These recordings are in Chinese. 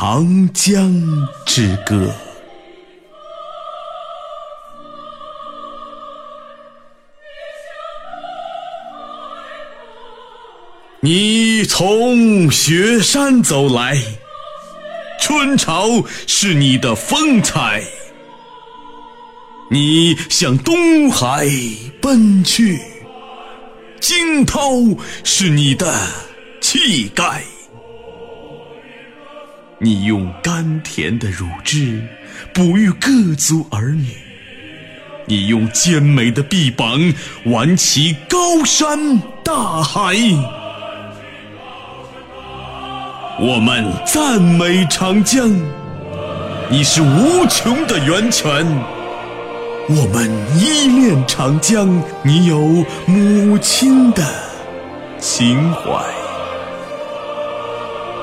长江之歌。你从雪山走来，春潮是你的风采；你向东海奔去，惊涛是你的气概。你用甘甜的乳汁哺育各族儿女，你用坚美的臂膀挽起高山大海。我们赞美长江，你是无穷的源泉；我们依恋长江，你有母亲的情怀。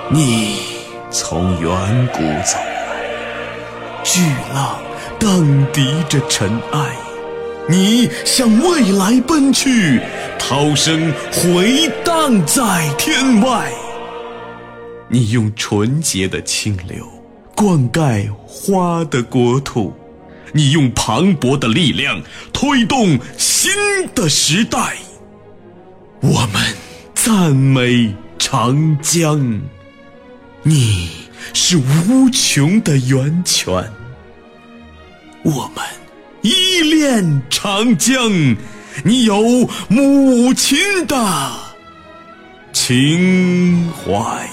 你。从远古走来，巨浪荡涤着尘埃，你向未来奔去，涛声回荡在天外。你用纯洁的清流灌溉花的国土，你用磅礴的力量推动新的时代。我们赞美长江。你是无穷的源泉，我们依恋长江，你有母亲的情怀。